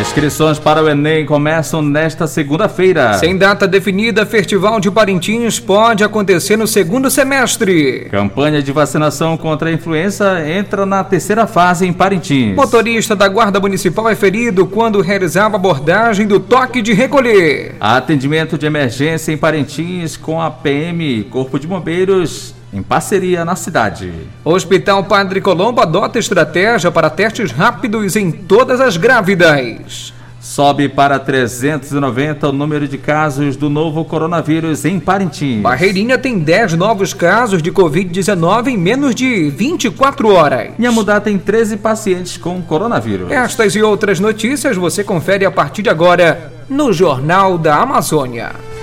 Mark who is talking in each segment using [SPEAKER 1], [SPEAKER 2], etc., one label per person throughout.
[SPEAKER 1] Inscrições para o Enem começam nesta segunda-feira.
[SPEAKER 2] Sem data definida, Festival de Parintins pode acontecer no segundo semestre.
[SPEAKER 1] Campanha de vacinação contra a influenza entra na terceira fase em Parintins.
[SPEAKER 2] Motorista da Guarda Municipal é ferido quando realizava abordagem do toque de recolher.
[SPEAKER 1] Atendimento de emergência em Parintins com a PM, Corpo de Bombeiros em parceria na cidade.
[SPEAKER 2] Hospital Padre Colombo adota estratégia para testes rápidos em todas as grávidas.
[SPEAKER 1] Sobe para 390 o número de casos do novo coronavírus em Parintins.
[SPEAKER 2] Barreirinha tem 10 novos casos de Covid-19 em menos de 24 horas.
[SPEAKER 1] Inhamudá tem 13 pacientes com coronavírus.
[SPEAKER 2] Estas e outras notícias você confere a partir de agora no Jornal da Amazônia.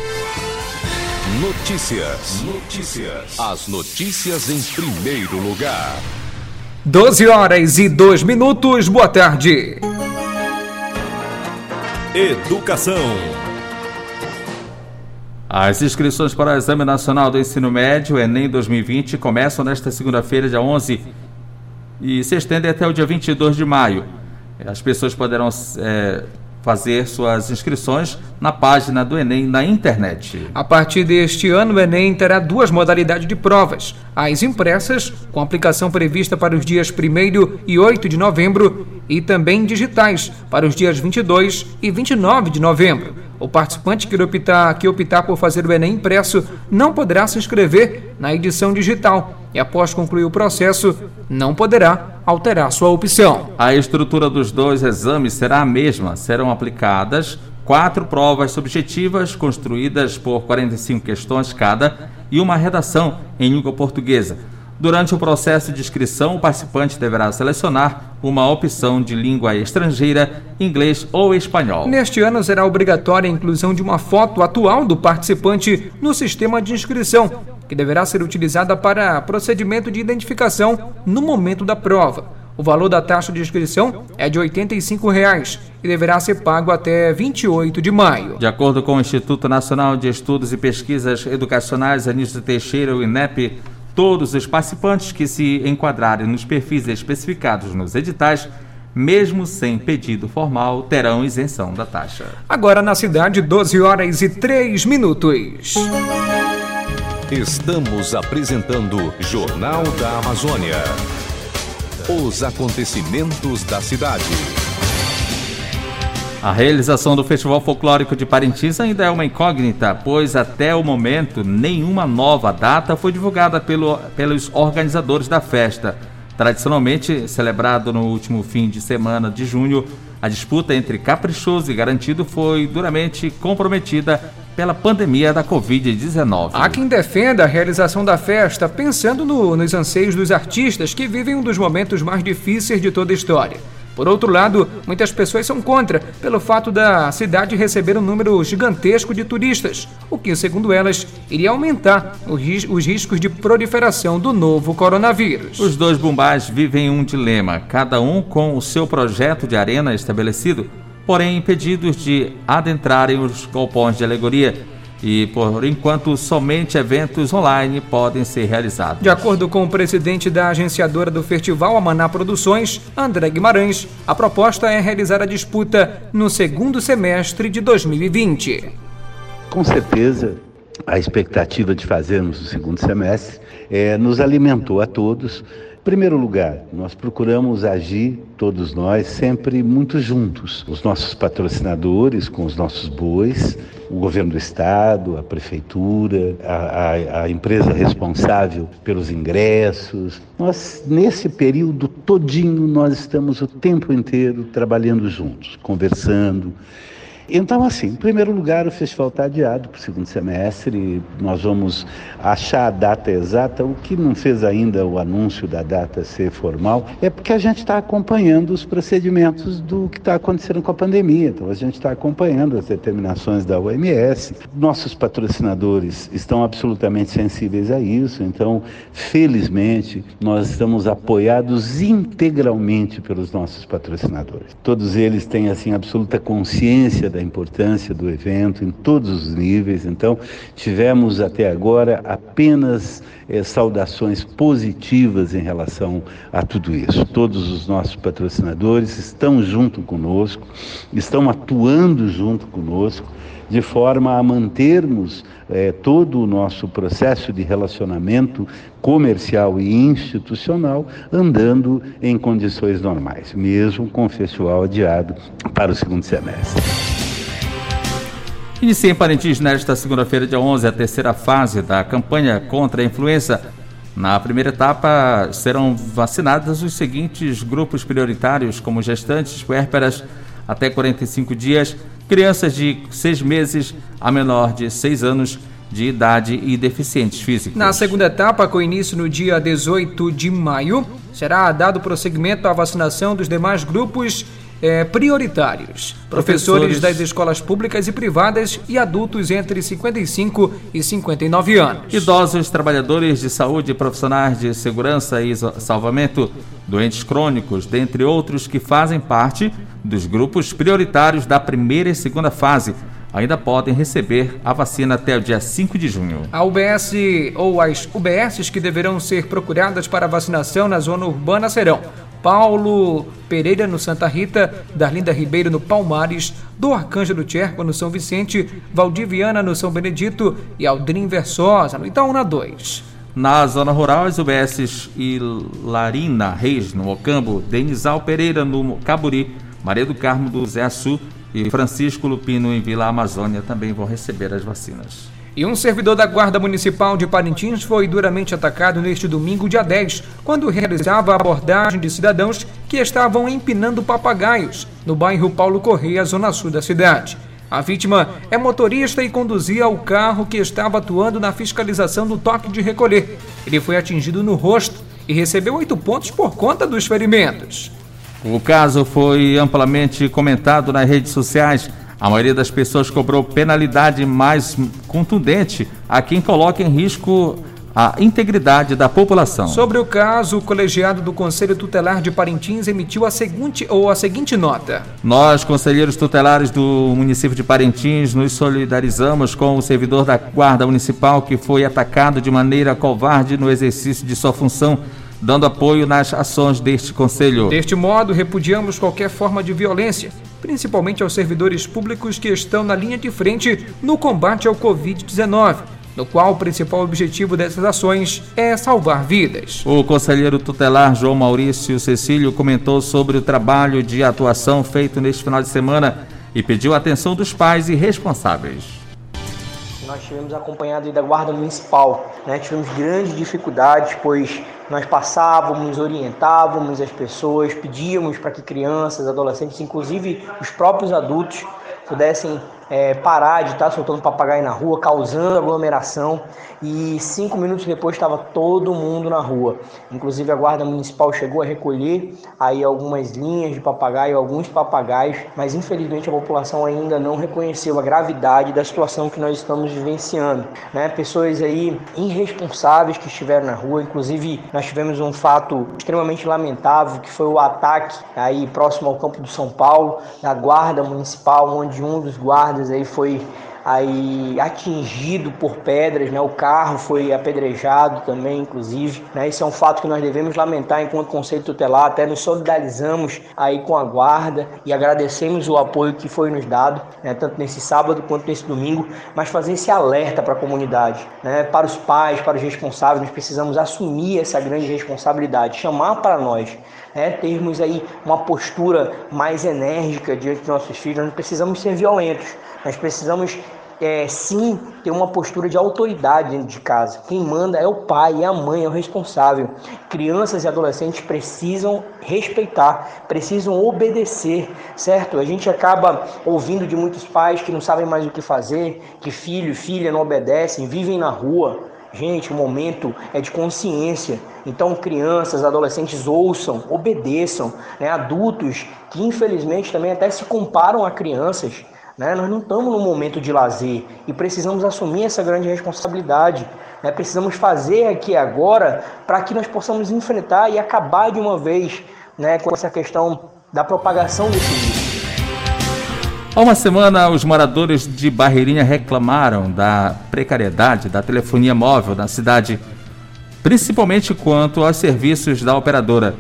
[SPEAKER 3] Notícias. Notícias. As notícias em primeiro lugar.
[SPEAKER 2] 12 horas e 2 minutos. Boa tarde.
[SPEAKER 3] Educação.
[SPEAKER 1] As inscrições para o Exame Nacional do Ensino Médio, Enem 2020, começam nesta segunda-feira, dia 11, e se estendem até o dia 22 de maio. As pessoas poderão é, fazer suas inscrições na página do Enem na internet.
[SPEAKER 2] A partir deste ano, o Enem terá duas modalidades de provas: as impressas, com aplicação prevista para os dias 1 e 8 de novembro, e também digitais, para os dias 22 e 29 de novembro. O participante que optar, que optar por fazer o Enem impresso não poderá se inscrever na edição digital e, após concluir o processo, não poderá alterar sua opção.
[SPEAKER 1] A estrutura dos dois exames será a mesma, serão aplicadas quatro provas subjetivas construídas por 45 questões cada e uma redação em língua portuguesa. Durante o processo de inscrição, o participante deverá selecionar uma opção de língua estrangeira, inglês ou espanhol.
[SPEAKER 2] Neste ano será obrigatória a inclusão de uma foto atual do participante no sistema de inscrição, que deverá ser utilizada para procedimento de identificação no momento da prova. O valor da taxa de inscrição é de 85 reais e deverá ser pago até 28 de maio.
[SPEAKER 1] De acordo com o Instituto Nacional de Estudos e Pesquisas Educacionais Anísio Teixeira, o INEP, todos os participantes que se enquadrarem nos perfis especificados nos editais mesmo sem pedido formal, terão isenção da taxa.
[SPEAKER 2] Agora na cidade, 12 horas e 3 minutos.
[SPEAKER 3] Estamos apresentando Jornal da Amazônia. Os acontecimentos da cidade.
[SPEAKER 1] A realização do Festival Folclórico de Parintins ainda é uma incógnita, pois até o momento nenhuma nova data foi divulgada pelo, pelos organizadores da festa. Tradicionalmente celebrado no último fim de semana de junho, a disputa entre Caprichoso e Garantido foi duramente comprometida pela pandemia da Covid-19.
[SPEAKER 2] Há quem defenda a realização da festa pensando no, nos anseios dos artistas que vivem um dos momentos mais difíceis de toda a história. Por outro lado, muitas pessoas são contra, pelo fato da cidade receber um número gigantesco de turistas, o que, segundo elas, iria aumentar os riscos de proliferação do novo coronavírus.
[SPEAKER 1] Os dois bumbás vivem um dilema, cada um com o seu projeto de arena estabelecido, porém impedidos de adentrarem os galpões de alegoria e, por enquanto, somente eventos online podem ser realizados.
[SPEAKER 2] De acordo com o presidente da agenciadora do festival, Amaná Produções, André Guimarães, a proposta é realizar a disputa no segundo semestre de 2020.
[SPEAKER 4] Com certeza, a expectativa de fazermos o segundo semestre é, nos alimentou a todos primeiro lugar, nós procuramos agir, todos nós, sempre muito juntos. Os nossos patrocinadores, com os nossos bois, o governo do estado, a prefeitura, a, a, a empresa responsável pelos ingressos. Nós, nesse período todinho, nós estamos o tempo inteiro trabalhando juntos, conversando, então, assim, em primeiro lugar, o festival está adiado para o segundo semestre. Nós vamos achar a data exata. O que não fez ainda o anúncio da data ser formal é porque a gente está acompanhando os procedimentos do que está acontecendo com a pandemia. Então, a gente está acompanhando as determinações da OMS. Nossos patrocinadores estão absolutamente sensíveis a isso. Então, felizmente, nós estamos apoiados integralmente pelos nossos patrocinadores. Todos eles têm, assim, absoluta consciência da importância do evento em todos os níveis. Então, tivemos até agora apenas é, saudações positivas em relação a tudo isso. Todos os nossos patrocinadores estão junto conosco, estão atuando junto conosco de forma a mantermos é, todo o nosso processo de relacionamento comercial e institucional andando em condições normais, mesmo com o festival adiado para o segundo semestre.
[SPEAKER 1] Inicia em Parintins nesta segunda-feira, dia 11, a terceira fase da campanha contra a influenza. Na primeira etapa serão vacinados os seguintes grupos prioritários, como gestantes, puérperas até 45 dias, crianças de 6 meses a menor de 6 anos de idade e deficientes físicos.
[SPEAKER 2] Na segunda etapa, com início no dia 18 de maio, será dado prosseguimento à vacinação dos demais grupos eh, prioritários. Professores, Professores das escolas públicas e privadas e adultos entre 55 e 59 anos.
[SPEAKER 1] Idosos, trabalhadores de saúde, profissionais de segurança e salvamento, doentes crônicos, dentre outros que fazem parte dos grupos prioritários da primeira e segunda fase ainda podem receber a vacina até o dia 5 de junho.
[SPEAKER 2] A UBS ou as UBSs que deverão ser procuradas para vacinação na zona urbana serão Paulo Pereira no Santa Rita, Darlinda Ribeiro no Palmares, do Arcângelo Tcherco no São Vicente, Valdiviana no São Benedito e Aldrin Versosa no Itaúna 2.
[SPEAKER 1] Na zona rural, as UBSs Larina Reis no Ocambo, Denizal Pereira no Caburi, Maria do Carmo do Zé Assu e Francisco Lupino em Vila Amazônia também vão receber as vacinas.
[SPEAKER 2] E um servidor da Guarda Municipal de Parintins foi duramente atacado neste domingo, dia 10, quando realizava a abordagem de cidadãos que estavam empinando papagaios no bairro Paulo Correia, zona sul da cidade. A vítima é motorista e conduzia o carro que estava atuando na fiscalização do toque de recolher. Ele foi atingido no rosto e recebeu oito pontos por conta dos ferimentos.
[SPEAKER 1] O caso foi amplamente comentado nas redes sociais. A maioria das pessoas cobrou penalidade mais contundente a quem coloca em risco a integridade da população.
[SPEAKER 2] Sobre o caso, o colegiado do Conselho Tutelar de Parintins emitiu a seguinte ou a seguinte nota:
[SPEAKER 1] Nós, conselheiros tutelares do município de Parintins, nos solidarizamos com o servidor da Guarda Municipal que foi atacado de maneira covarde no exercício de sua função dando apoio nas ações deste Conselho.
[SPEAKER 2] Deste modo, repudiamos qualquer forma de violência, principalmente aos servidores públicos que estão na linha de frente no combate ao Covid-19 no qual o principal objetivo dessas ações é salvar vidas.
[SPEAKER 1] O conselheiro tutelar João Maurício Cecílio comentou sobre o trabalho de atuação feito neste final de semana e pediu a atenção dos pais e responsáveis.
[SPEAKER 5] Nós tivemos acompanhado da Guarda Municipal, né? tivemos grandes dificuldades, pois nós passávamos, orientávamos as pessoas, pedíamos para que crianças, adolescentes, inclusive os próprios adultos, pudessem é, parar de estar soltando papagaio na rua, causando aglomeração. E cinco minutos depois estava todo mundo na rua. Inclusive a guarda municipal chegou a recolher aí algumas linhas de papagaio, alguns papagaios, mas infelizmente a população ainda não reconheceu a gravidade da situação que nós estamos vivenciando. Né? Pessoas aí irresponsáveis que estiveram na rua, inclusive nós tivemos um fato extremamente lamentável que foi o ataque aí próximo ao campo do São Paulo da guarda municipal, onde um dos guardas aí foi aí atingido por pedras, né? O carro foi apedrejado também, inclusive, né? Isso é um fato que nós devemos lamentar enquanto conselho tutelar, até nos solidarizamos aí com a guarda e agradecemos o apoio que foi nos dado, né? tanto nesse sábado quanto nesse domingo, mas fazer esse alerta para a comunidade, né? Para os pais, para os responsáveis, nós precisamos assumir essa grande responsabilidade, chamar para nós, né? Termos aí uma postura mais enérgica diante dos nossos filhos, nós não precisamos ser violentos, nós precisamos é, sim ter uma postura de autoridade dentro de casa. Quem manda é o pai, é a mãe, é o responsável. Crianças e adolescentes precisam respeitar, precisam obedecer, certo? A gente acaba ouvindo de muitos pais que não sabem mais o que fazer, que filho filha não obedecem, vivem na rua. Gente, o momento é de consciência. Então, crianças, adolescentes ouçam, obedeçam. Né? Adultos que, infelizmente, também até se comparam a crianças né? Nós não estamos num momento de lazer e precisamos assumir essa grande responsabilidade. Né? Precisamos fazer aqui agora para que nós possamos enfrentar e acabar de uma vez né, com essa questão da propagação desse vírus.
[SPEAKER 1] Há uma semana, os moradores de Barreirinha reclamaram da precariedade da telefonia móvel na cidade, principalmente quanto aos serviços da operadora.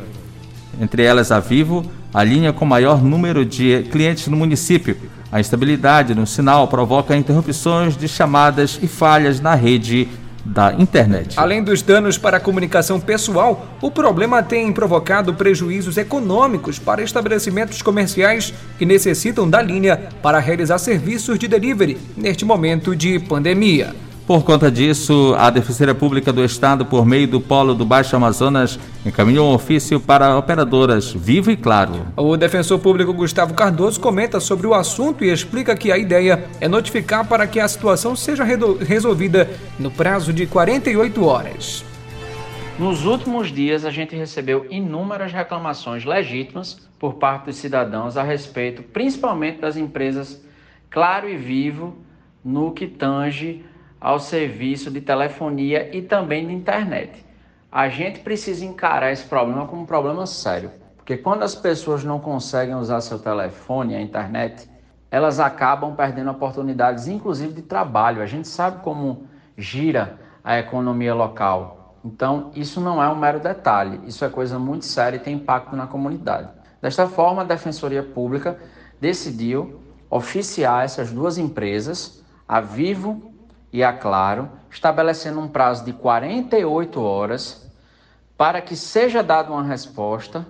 [SPEAKER 1] Entre elas a Vivo, a linha com maior número de clientes no município. A instabilidade no sinal provoca interrupções de chamadas e falhas na rede da internet.
[SPEAKER 2] Além dos danos para a comunicação pessoal, o problema tem provocado prejuízos econômicos para estabelecimentos comerciais que necessitam da linha para realizar serviços de delivery neste momento de pandemia.
[SPEAKER 1] Por conta disso, a Defensoria Pública do Estado, por meio do Polo do Baixo Amazonas, encaminhou um ofício para operadoras Vivo e Claro.
[SPEAKER 2] O defensor público Gustavo Cardoso comenta sobre o assunto e explica que a ideia é notificar para que a situação seja resolvida no prazo de 48 horas.
[SPEAKER 6] Nos últimos dias, a gente recebeu inúmeras reclamações legítimas por parte dos cidadãos a respeito, principalmente das empresas Claro e Vivo, no que tange ao serviço de telefonia e também de internet. A gente precisa encarar esse problema como um problema sério, porque quando as pessoas não conseguem usar seu telefone, a internet, elas acabam perdendo oportunidades, inclusive de trabalho. A gente sabe como gira a economia local. Então, isso não é um mero detalhe, isso é coisa muito séria e tem impacto na comunidade. Desta forma, a Defensoria Pública decidiu oficiar essas duas empresas, a Vivo e a Claro, estabelecendo um prazo de 48 horas para que seja dada uma resposta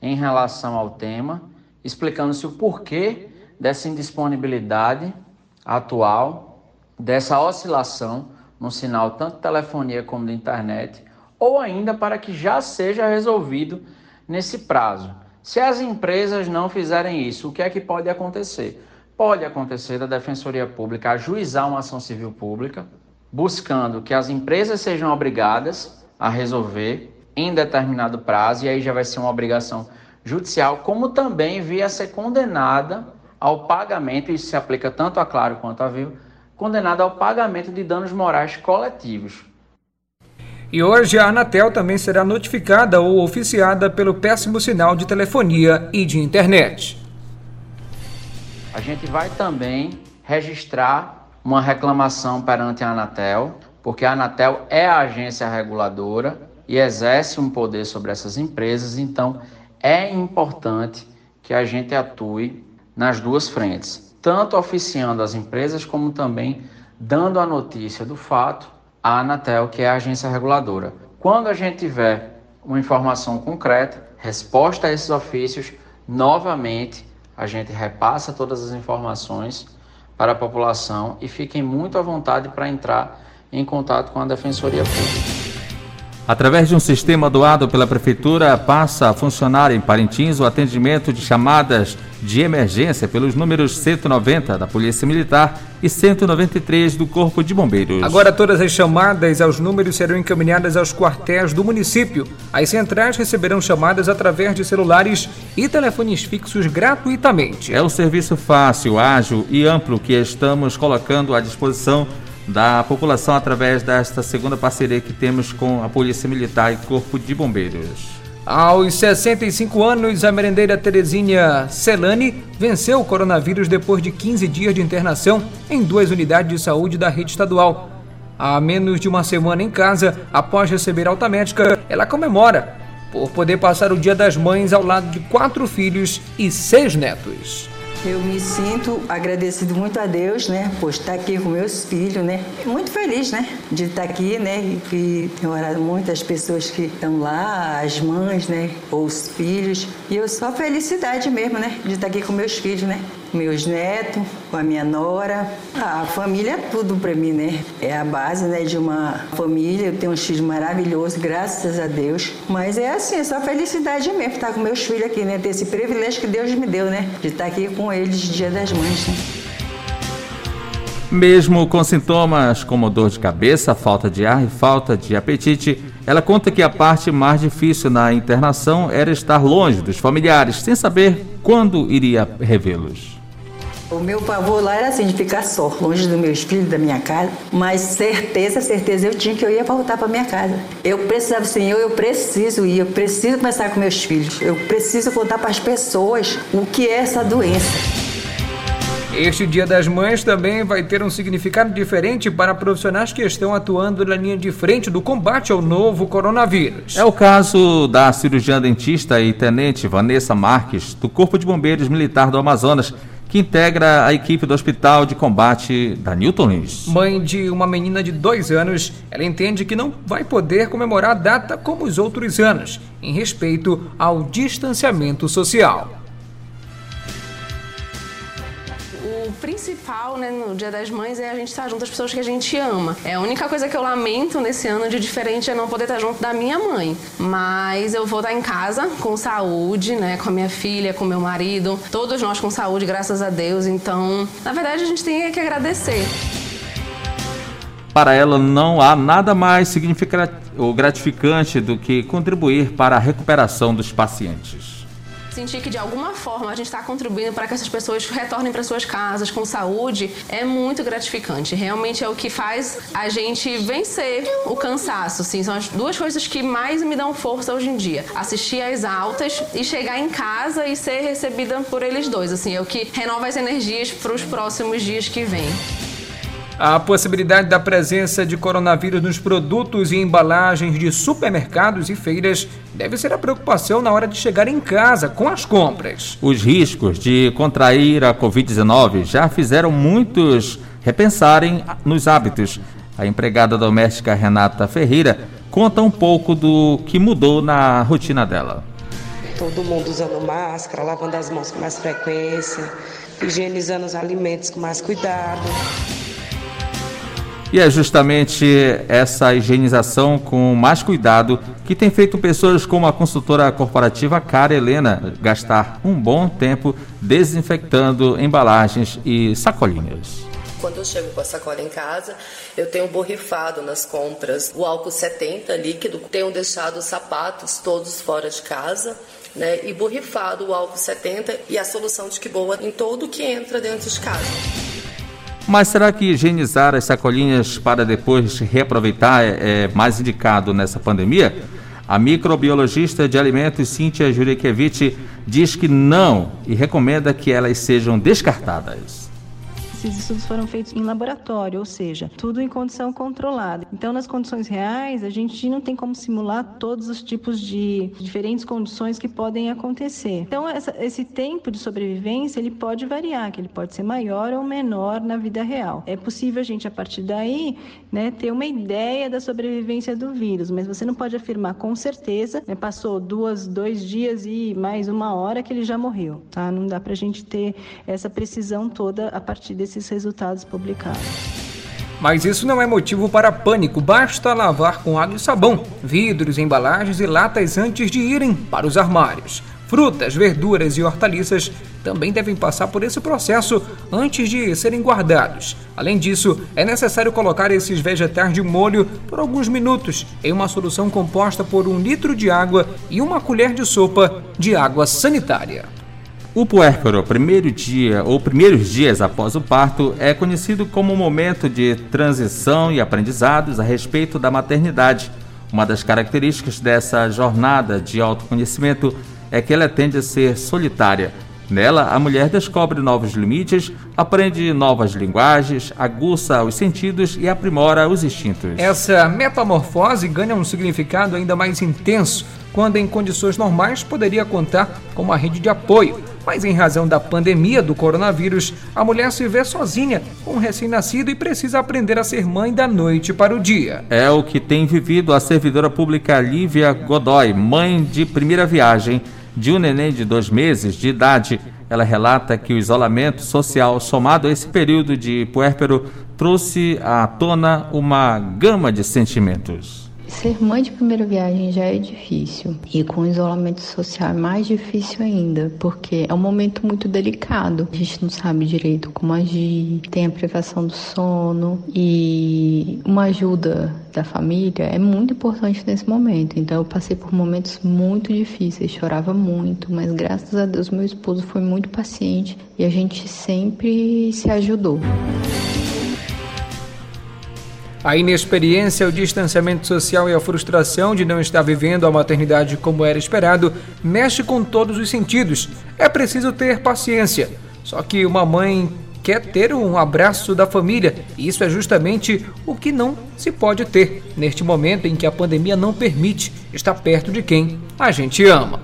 [SPEAKER 6] em relação ao tema, explicando-se o porquê dessa indisponibilidade atual, dessa oscilação no sinal tanto de telefonia como de internet, ou ainda para que já seja resolvido nesse prazo. Se as empresas não fizerem isso, o que é que pode acontecer? Pode acontecer da Defensoria Pública ajuizar uma ação civil pública, buscando que as empresas sejam obrigadas a resolver em determinado prazo, e aí já vai ser uma obrigação judicial, como também via ser condenada ao pagamento, isso se aplica tanto a Claro quanto a Vivo, condenada ao pagamento de danos morais coletivos.
[SPEAKER 2] E hoje a Anatel também será notificada ou oficiada pelo péssimo sinal de telefonia e de internet
[SPEAKER 6] a gente vai também registrar uma reclamação perante a Anatel, porque a Anatel é a agência reguladora e exerce um poder sobre essas empresas, então é importante que a gente atue nas duas frentes, tanto oficiando as empresas como também dando a notícia do fato à Anatel, que é a agência reguladora. Quando a gente tiver uma informação concreta, resposta a esses ofícios, novamente a gente repassa todas as informações para a população e fiquem muito à vontade para entrar em contato com a Defensoria Pública.
[SPEAKER 1] Através de um sistema doado pela Prefeitura, passa a funcionar em Parintins o atendimento de chamadas de emergência pelos números 190 da Polícia Militar e 193 do Corpo de Bombeiros.
[SPEAKER 2] Agora, todas as chamadas aos números serão encaminhadas aos quartéis do município. As centrais receberão chamadas através de celulares e telefones fixos gratuitamente.
[SPEAKER 1] É um serviço fácil, ágil e amplo que estamos colocando à disposição da população através desta segunda parceria que temos com a Polícia Militar e Corpo de Bombeiros.
[SPEAKER 2] Aos 65 anos, a merendeira Terezinha Celani venceu o coronavírus depois de 15 dias de internação em duas unidades de saúde da rede estadual. Há menos de uma semana em casa, após receber alta médica, ela comemora por poder passar o Dia das Mães ao lado de quatro filhos e seis netos.
[SPEAKER 7] Eu me sinto agradecido muito a Deus, né, por estar aqui com meus filhos, né. Muito feliz, né, de estar aqui, né, e que tem orado muitas pessoas que estão lá, as mães, né, ou os filhos. E eu só felicidade mesmo, né, de estar aqui com meus filhos, né meus netos, com a minha nora. a família é tudo para mim, né? É a base né, de uma família. Eu tenho um filho maravilhoso, graças a Deus. Mas é assim, é só felicidade mesmo estar com meus filhos aqui, né? Ter esse privilégio que Deus me deu, né? De estar aqui com eles Dia das Mães. Né?
[SPEAKER 1] Mesmo com sintomas como dor de cabeça, falta de ar e falta de apetite, ela conta que a parte mais difícil na internação era estar longe dos familiares, sem saber quando iria revê-los.
[SPEAKER 7] O meu pavor lá era assim, de ficar só, longe dos meus filhos, da minha casa. Mas certeza, certeza eu tinha que eu ia voltar para minha casa. Eu precisava, Senhor, eu preciso ir, eu preciso começar com meus filhos. Eu preciso contar para as pessoas o que é essa doença.
[SPEAKER 2] Este Dia das Mães também vai ter um significado diferente para profissionais que estão atuando na linha de frente do combate ao novo coronavírus.
[SPEAKER 1] É o caso da cirurgiã dentista e tenente Vanessa Marques, do Corpo de Bombeiros Militar do Amazonas, que integra a equipe do Hospital de Combate da Newton Lins.
[SPEAKER 2] Mãe de uma menina de dois anos, ela entende que não vai poder comemorar a data como os outros anos, em respeito ao distanciamento social.
[SPEAKER 8] Principal, né, no Dia das Mães é a gente estar junto às pessoas que a gente ama. É a única coisa que eu lamento nesse ano de diferente é não poder estar junto da minha mãe. Mas eu vou estar em casa com saúde, né, com a minha filha, com meu marido, todos nós com saúde, graças a Deus. Então, na verdade, a gente tem que agradecer.
[SPEAKER 1] Para ela, não há nada mais significativo ou gratificante do que contribuir para a recuperação dos pacientes
[SPEAKER 8] sentir que de alguma forma a gente está contribuindo para que essas pessoas retornem para suas casas com saúde é muito gratificante. Realmente é o que faz a gente vencer o cansaço. Assim, são as duas coisas que mais me dão força hoje em dia: assistir às altas e chegar em casa e ser recebida por eles dois. Assim, é o que renova as energias para os próximos dias que vêm.
[SPEAKER 2] A possibilidade da presença de coronavírus nos produtos e embalagens de supermercados e feiras deve ser a preocupação na hora de chegar em casa com as compras.
[SPEAKER 1] Os riscos de contrair a Covid-19 já fizeram muitos repensarem nos hábitos. A empregada doméstica Renata Ferreira conta um pouco do que mudou na rotina dela.
[SPEAKER 9] Todo mundo usando máscara, lavando as mãos com mais frequência, higienizando os alimentos com mais cuidado.
[SPEAKER 1] E é justamente essa higienização com mais cuidado que tem feito pessoas como a consultora corporativa Cara Helena gastar um bom tempo desinfectando embalagens e sacolinhas.
[SPEAKER 10] Quando eu chego com a sacola em casa, eu tenho borrifado nas compras o álcool 70 líquido, tenho deixado os sapatos todos fora de casa. Né, e borrifado o álcool 70 e a solução de que boa em todo que entra dentro de casa.
[SPEAKER 1] Mas será que higienizar as sacolinhas para depois reaproveitar é, é mais indicado nessa pandemia? A microbiologista de alimentos Cíntia Jurekiewicz diz que não e recomenda que elas sejam descartadas.
[SPEAKER 11] Esses estudos foram feitos em laboratório, ou seja, tudo em condição controlada. Então, nas condições reais, a gente não tem como simular todos os tipos de diferentes condições que podem acontecer. Então, essa, esse tempo de sobrevivência ele pode variar, que ele pode ser maior ou menor na vida real. É possível a gente a partir daí, né, ter uma ideia da sobrevivência do vírus, mas você não pode afirmar com certeza. Né, passou duas, dois dias e mais uma hora que ele já morreu, tá? Não dá para a gente ter essa precisão toda a partir desse desses resultados publicados.
[SPEAKER 2] Mas isso não é motivo para pânico, basta lavar com água e sabão vidros, embalagens e latas antes de irem para os armários. Frutas, verduras e hortaliças também devem passar por esse processo antes de serem guardados. Além disso, é necessário colocar esses vegetais de molho por alguns minutos em uma solução composta por um litro de água e uma colher de sopa de água sanitária.
[SPEAKER 1] O puérpero, primeiro dia ou primeiros dias após o parto, é conhecido como momento de transição e aprendizados a respeito da maternidade. Uma das características dessa jornada de autoconhecimento é que ela tende a ser solitária. Nela, a mulher descobre novos limites, aprende novas linguagens, aguça os sentidos e aprimora os instintos.
[SPEAKER 2] Essa metamorfose ganha um significado ainda mais intenso quando, em condições normais, poderia contar com uma rede de apoio mas em razão da pandemia do coronavírus, a mulher se vê sozinha com um recém-nascido e precisa aprender a ser mãe da noite para o dia.
[SPEAKER 1] É o que tem vivido a servidora pública Lívia Godoy, mãe de primeira viagem de um neném de dois meses de idade. Ela relata que o isolamento social, somado a esse período de puérpero, trouxe à tona uma gama de sentimentos.
[SPEAKER 12] Ser mãe de primeira viagem já é difícil e com isolamento social é mais difícil ainda, porque é um momento muito delicado. A gente não sabe direito como agir, tem a privação do sono e uma ajuda da família é muito importante nesse momento. Então eu passei por momentos muito difíceis, chorava muito, mas graças a Deus meu esposo foi muito paciente e a gente sempre se ajudou.
[SPEAKER 2] A inexperiência, o distanciamento social e a frustração de não estar vivendo a maternidade como era esperado mexe com todos os sentidos. É preciso ter paciência. Só que uma mãe quer ter um abraço da família. E isso é justamente o que não se pode ter neste momento em que a pandemia não permite estar perto de quem a gente ama.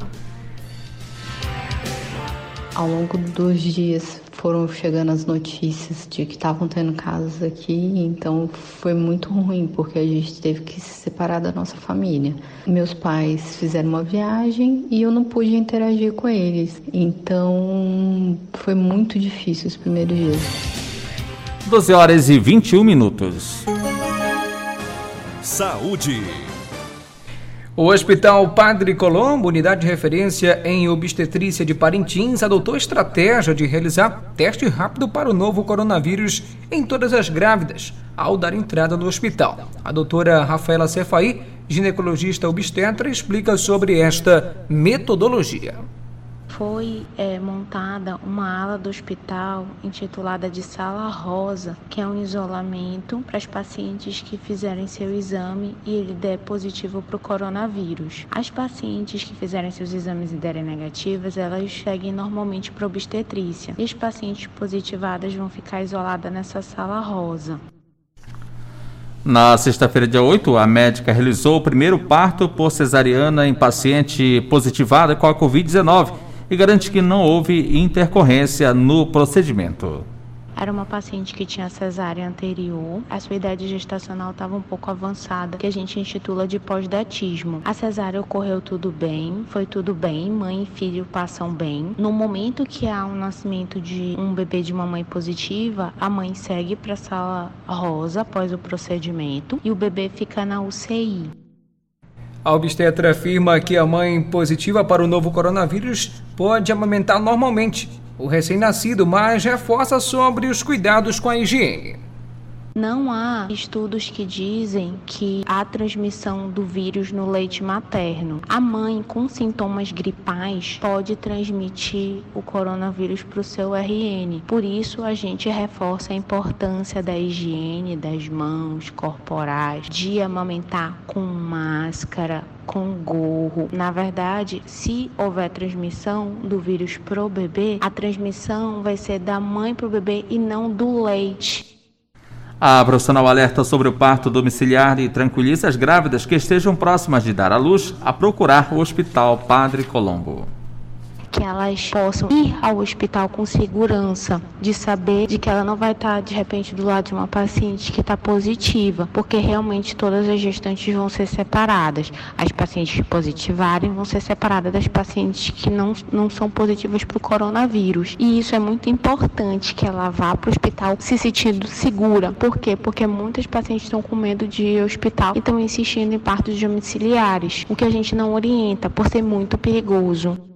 [SPEAKER 12] Ao longo dos dias foram chegando as notícias de que estavam tendo casos aqui, então foi muito ruim porque a gente teve que se separar da nossa família. Meus pais fizeram uma viagem e eu não pude interagir com eles, então foi muito difícil os primeiros dias.
[SPEAKER 1] 12 horas e 21 minutos.
[SPEAKER 3] Saúde.
[SPEAKER 2] O Hospital Padre Colombo, unidade de referência em obstetrícia de Parintins, adotou estratégia de realizar teste rápido para o novo coronavírus em todas as grávidas, ao dar entrada no hospital. A doutora Rafaela Cefai, ginecologista obstetra, explica sobre esta metodologia
[SPEAKER 13] foi é, montada uma ala do hospital intitulada de Sala Rosa, que é um isolamento para as pacientes que fizerem seu exame e ele der positivo para o coronavírus. As pacientes que fizerem seus exames e derem negativas, elas seguem normalmente para obstetrícia. E as pacientes positivadas vão ficar isoladas nessa sala rosa.
[SPEAKER 1] Na sexta-feira, dia 8, a médica realizou o primeiro parto por cesariana em paciente positivada com a Covid-19 e garante que não houve intercorrência no procedimento.
[SPEAKER 13] Era uma paciente que tinha cesárea anterior, a sua idade gestacional estava um pouco avançada, que a gente intitula de pós-datismo. A cesárea ocorreu tudo bem, foi tudo bem, mãe e filho passam bem. No momento que há um nascimento de um bebê de uma mãe positiva, a mãe segue para a sala rosa após o procedimento e o bebê fica na UCI.
[SPEAKER 2] A obstetra afirma que a mãe positiva para o novo coronavírus pode amamentar normalmente o recém-nascido, mas reforça sobre os cuidados com a higiene.
[SPEAKER 13] Não há estudos que dizem que há transmissão do vírus no leite materno. A mãe com sintomas gripais pode transmitir o coronavírus para o seu RN. Por isso, a gente reforça a importância da higiene das mãos corporais, de amamentar com máscara, com gorro. Na verdade, se houver transmissão do vírus pro bebê, a transmissão vai ser da mãe pro bebê e não do leite.
[SPEAKER 1] A profissional alerta sobre o parto domiciliar e tranquiliza as grávidas que estejam próximas de dar à luz a procurar o Hospital Padre Colombo
[SPEAKER 13] que elas possam ir ao hospital com segurança, de saber de que ela não vai estar de repente do lado de uma paciente que está positiva, porque realmente todas as gestantes vão ser separadas. As pacientes que positivarem vão ser separadas das pacientes que não, não são positivas para o coronavírus. E isso é muito importante que ela vá para o hospital se sentindo segura. Por quê? Porque muitas pacientes estão com medo de ir ao hospital e estão insistindo em partos domiciliares, o que a gente não orienta por ser muito perigoso.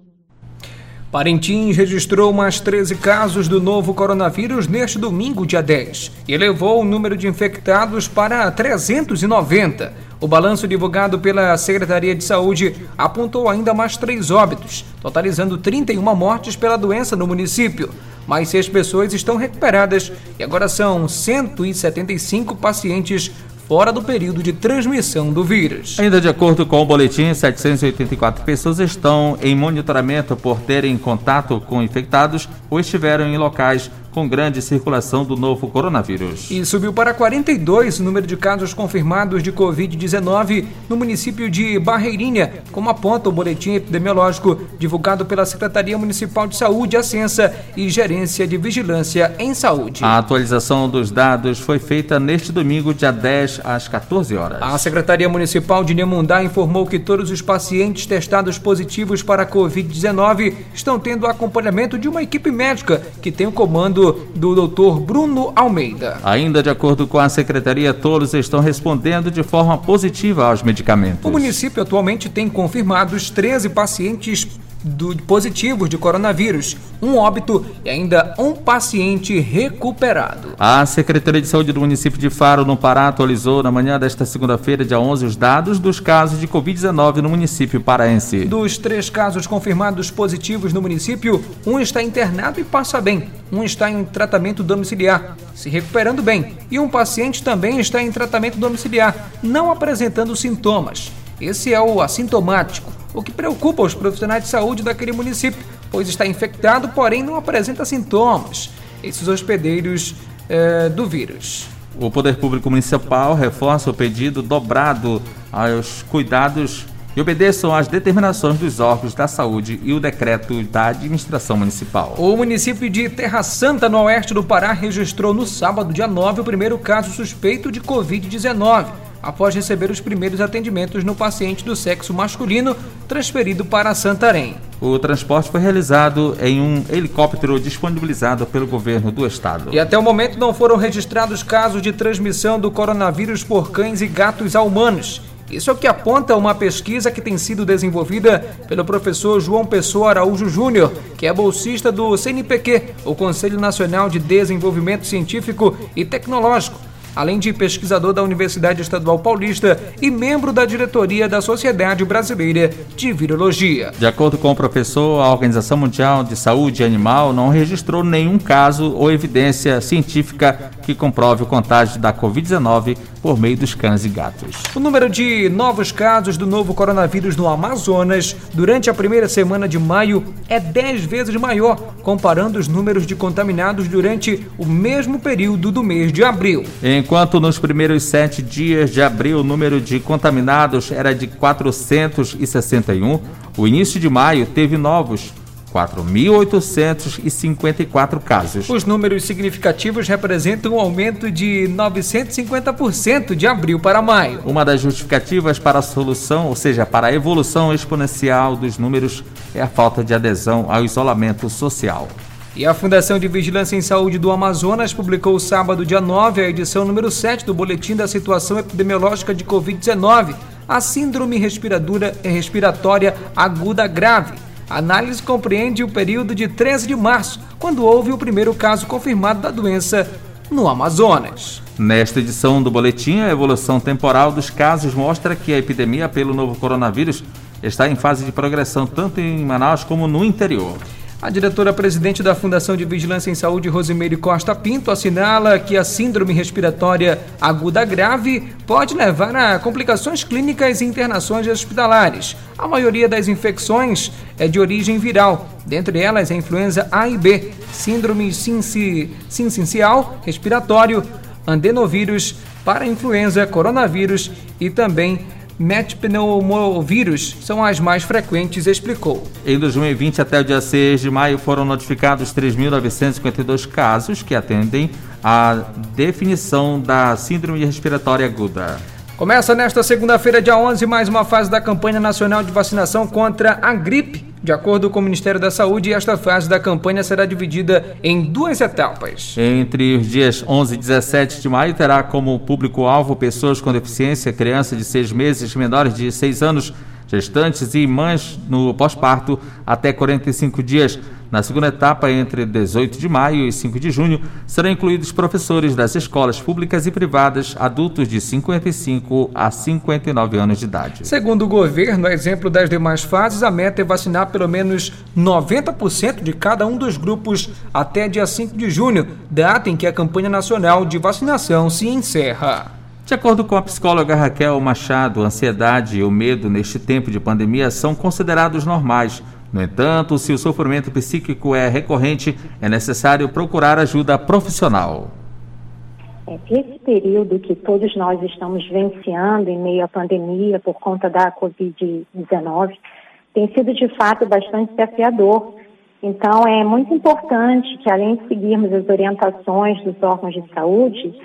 [SPEAKER 2] Parintins registrou mais 13 casos do novo coronavírus neste domingo, dia 10, e elevou o número de infectados para 390. O balanço divulgado pela Secretaria de Saúde apontou ainda mais três óbitos, totalizando 31 mortes pela doença no município. Mais seis pessoas estão recuperadas e agora são 175 pacientes fora do período de transmissão do vírus.
[SPEAKER 1] Ainda de acordo com o boletim, 784 pessoas estão em monitoramento por terem contato com infectados ou estiveram em locais com grande circulação do novo coronavírus.
[SPEAKER 2] E subiu para 42 o número de casos confirmados de Covid-19 no município de Barreirinha, como aponta o boletim epidemiológico divulgado pela Secretaria Municipal de Saúde, a Censa e Gerência de Vigilância em Saúde.
[SPEAKER 1] A atualização dos dados foi feita neste domingo, dia 10, às 14 horas.
[SPEAKER 2] A Secretaria Municipal de Nemundá informou que todos os pacientes testados positivos para a Covid-19 estão tendo acompanhamento de uma equipe médica que tem o comando do Dr. Bruno Almeida.
[SPEAKER 1] Ainda de acordo com a secretaria, todos estão respondendo de forma positiva aos medicamentos.
[SPEAKER 2] O município atualmente tem confirmados 13 pacientes do, positivos de coronavírus, um óbito e ainda um paciente recuperado.
[SPEAKER 1] A Secretaria de Saúde do município de Faro, no Pará, atualizou na manhã desta segunda-feira, dia 11, os dados dos casos de Covid-19 no município paraense.
[SPEAKER 2] Dos três casos confirmados positivos no município, um está internado e passa bem, um está em tratamento domiciliar, se recuperando bem, e um paciente também está em tratamento domiciliar, não apresentando sintomas. Esse é o assintomático o que preocupa os profissionais de saúde daquele município, pois está infectado, porém não apresenta sintomas. esses hospedeiros eh, do vírus.
[SPEAKER 1] O Poder Público Municipal reforça o pedido dobrado aos cuidados e obedeçam às determinações dos órgãos da saúde e o decreto da administração municipal.
[SPEAKER 2] O município de Terra Santa, no oeste do Pará, registrou no sábado, dia 9, o primeiro caso suspeito de Covid-19, após receber os primeiros atendimentos no paciente do sexo masculino transferido para Santarém.
[SPEAKER 1] O transporte foi realizado em um helicóptero disponibilizado pelo governo do estado.
[SPEAKER 2] E até o momento não foram registrados casos de transmissão do coronavírus por cães e gatos a humanos. Isso é o que aponta uma pesquisa que tem sido desenvolvida pelo professor João Pessoa Araújo Júnior, que é bolsista do CNPq, o Conselho Nacional de Desenvolvimento Científico e Tecnológico além de pesquisador da Universidade Estadual Paulista e membro da diretoria da Sociedade Brasileira de Virologia.
[SPEAKER 1] De acordo com o professor, a Organização Mundial de Saúde Animal não registrou nenhum caso ou evidência científica que comprove o contágio da Covid-19 por meio dos cães e gatos.
[SPEAKER 2] O número de novos casos do novo coronavírus no Amazonas durante a primeira semana de maio é 10 vezes maior, comparando os números de contaminados durante o mesmo período do mês de abril.
[SPEAKER 1] Enquanto nos primeiros sete dias de abril o número de contaminados era de 461, o início de maio teve novos 4.854 casos.
[SPEAKER 2] Os números significativos representam um aumento de 950% de abril para maio.
[SPEAKER 1] Uma das justificativas para a solução, ou seja, para a evolução exponencial dos números, é a falta de adesão ao isolamento social.
[SPEAKER 2] E a Fundação de Vigilância em Saúde do Amazonas publicou sábado, dia 9, a edição número 7 do Boletim da Situação Epidemiológica de Covid-19, a Síndrome Respiratória Aguda Grave a análise compreende o período de 13 de março, quando houve o primeiro caso confirmado da doença no Amazonas.
[SPEAKER 1] Nesta edição do boletim, a evolução temporal dos casos mostra que a epidemia pelo novo coronavírus está em fase de progressão tanto em Manaus como no interior.
[SPEAKER 2] A diretora-presidente da Fundação de Vigilância em Saúde, Rosimeire Costa Pinto, assinala que a síndrome respiratória aguda grave pode levar a complicações clínicas e internações hospitalares. A maioria das infecções é de origem viral, dentre elas a influenza A e B, síndrome sincicial respiratório, adenovírus, para-influenza, coronavírus e também metpneumovírus são as mais frequentes, explicou.
[SPEAKER 1] Em 2020 até o dia 6 de maio foram notificados 3.952 casos que atendem à definição da síndrome respiratória aguda.
[SPEAKER 2] Começa nesta segunda-feira, dia 11, mais uma fase da campanha nacional de vacinação contra a gripe. De acordo com o Ministério da Saúde, esta fase da campanha será dividida em duas etapas.
[SPEAKER 1] Entre os dias 11 e 17 de maio, terá como público-alvo pessoas com deficiência, crianças de seis meses, menores de seis anos, gestantes e mães no pós-parto até 45 dias. Na segunda etapa, entre 18 de maio e 5 de junho, serão incluídos professores das escolas públicas e privadas, adultos de 55 a 59 anos de idade.
[SPEAKER 2] Segundo o governo, a exemplo das demais fases, a meta é vacinar pelo menos 90% de cada um dos grupos até dia 5 de junho, data em que a campanha nacional de vacinação se encerra.
[SPEAKER 1] De acordo com a psicóloga Raquel Machado, a ansiedade e o medo neste tempo de pandemia são considerados normais no entanto, se o sofrimento psíquico é recorrente, é necessário procurar ajuda profissional.
[SPEAKER 14] É, esse período que todos nós estamos vivenciando em meio à pandemia por conta da Covid-19 tem sido de fato bastante desafiador. Então, é muito importante que, além de seguirmos as orientações dos órgãos de saúde,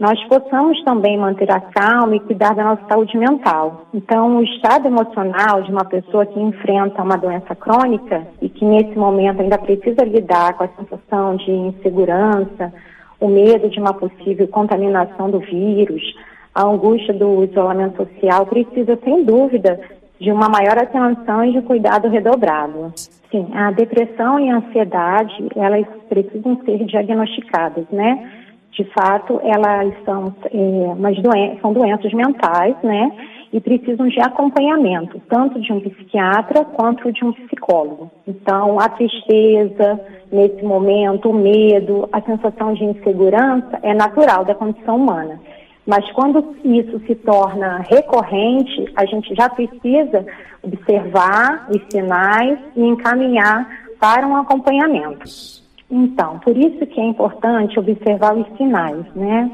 [SPEAKER 14] nós possamos também manter a calma e cuidar da nossa saúde mental. Então, o estado emocional de uma pessoa que enfrenta uma doença crônica e que nesse momento ainda precisa lidar com a sensação de insegurança, o medo de uma possível contaminação do vírus, a angústia do isolamento social, precisa, sem dúvida, de uma maior atenção e de cuidado redobrado. Sim, a depressão e a ansiedade, elas precisam ser diagnosticadas, né? De fato, elas são, é, umas doen são doenças mentais, né? E precisam de acompanhamento, tanto de um psiquiatra quanto de um psicólogo. Então, a tristeza, nesse momento, o medo, a sensação de insegurança é natural da condição humana. Mas quando isso se torna recorrente, a gente já precisa observar os sinais e encaminhar para um acompanhamento. Então, por isso que é importante observar os sinais, né?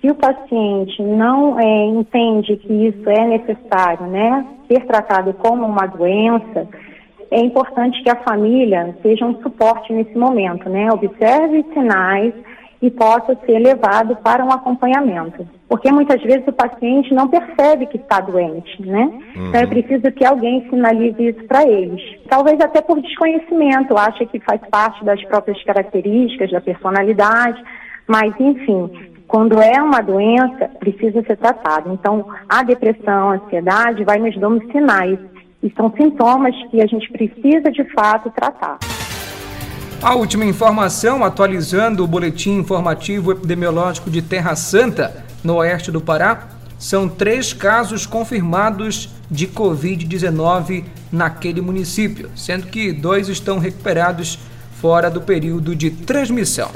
[SPEAKER 14] Se o paciente não é, entende que isso é necessário, né, ser tratado como uma doença, é importante que a família seja um suporte nesse momento, né? Observe os sinais e possa ser levado para um acompanhamento. Porque muitas vezes o paciente não percebe que está doente, né? Uhum. Então é preciso que alguém sinalize isso para eles. Talvez até por desconhecimento, acha que faz parte das próprias características da personalidade, mas enfim, quando é uma doença, precisa ser tratado. Então, a depressão, a ansiedade vai nos dando sinais e são sintomas que a gente precisa de fato tratar.
[SPEAKER 2] A última informação, atualizando o boletim informativo epidemiológico de Terra Santa, no oeste do Pará, são três casos confirmados de Covid-19 naquele município, sendo que dois estão recuperados fora do período de transmissão.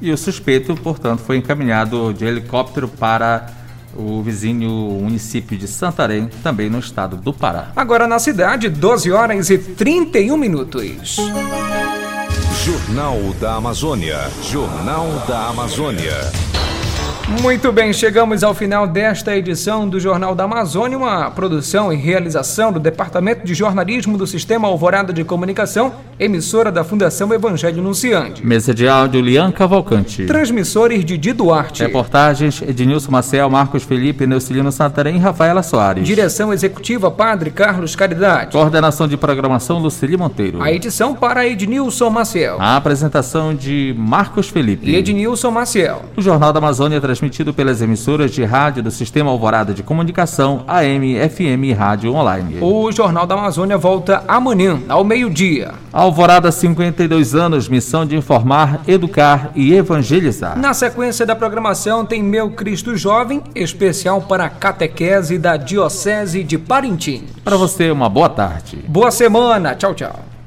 [SPEAKER 1] E o suspeito, portanto, foi encaminhado de helicóptero para o vizinho município de Santarém, também no estado do Pará.
[SPEAKER 2] Agora na cidade, 12 horas e 31 minutos.
[SPEAKER 3] Jornal da Amazônia. Jornal da Amazônia.
[SPEAKER 2] Muito bem, chegamos ao final desta edição do Jornal da Amazônia, uma produção e realização do Departamento de Jornalismo do Sistema Alvorada de Comunicação, emissora da Fundação Evangelho Anunciante.
[SPEAKER 1] Mesa de áudio Lian Cavalcante.
[SPEAKER 2] Transmissores Didi Duarte.
[SPEAKER 1] Reportagens Ednilson Marcel, Marcos Felipe, Neucilino Santarém e Rafaela Soares.
[SPEAKER 2] Direção Executiva Padre Carlos Caridade.
[SPEAKER 1] Coordenação de Programação Lucili Monteiro.
[SPEAKER 2] A edição para Ednilson Maciel.
[SPEAKER 1] A apresentação de Marcos Felipe.
[SPEAKER 2] E Ednilson Maciel.
[SPEAKER 1] O Jornal da Amazônia transmitido pelas emissoras de rádio do Sistema Alvorada de Comunicação, AM, FM e Rádio Online.
[SPEAKER 2] O Jornal da Amazônia volta amanhã, ao meio-dia.
[SPEAKER 1] Alvorada 52 anos, missão de informar, educar e evangelizar.
[SPEAKER 2] Na sequência da programação tem Meu Cristo Jovem, especial para a catequese da Diocese de Parintins.
[SPEAKER 1] Para você, uma boa tarde.
[SPEAKER 2] Boa semana. Tchau, tchau.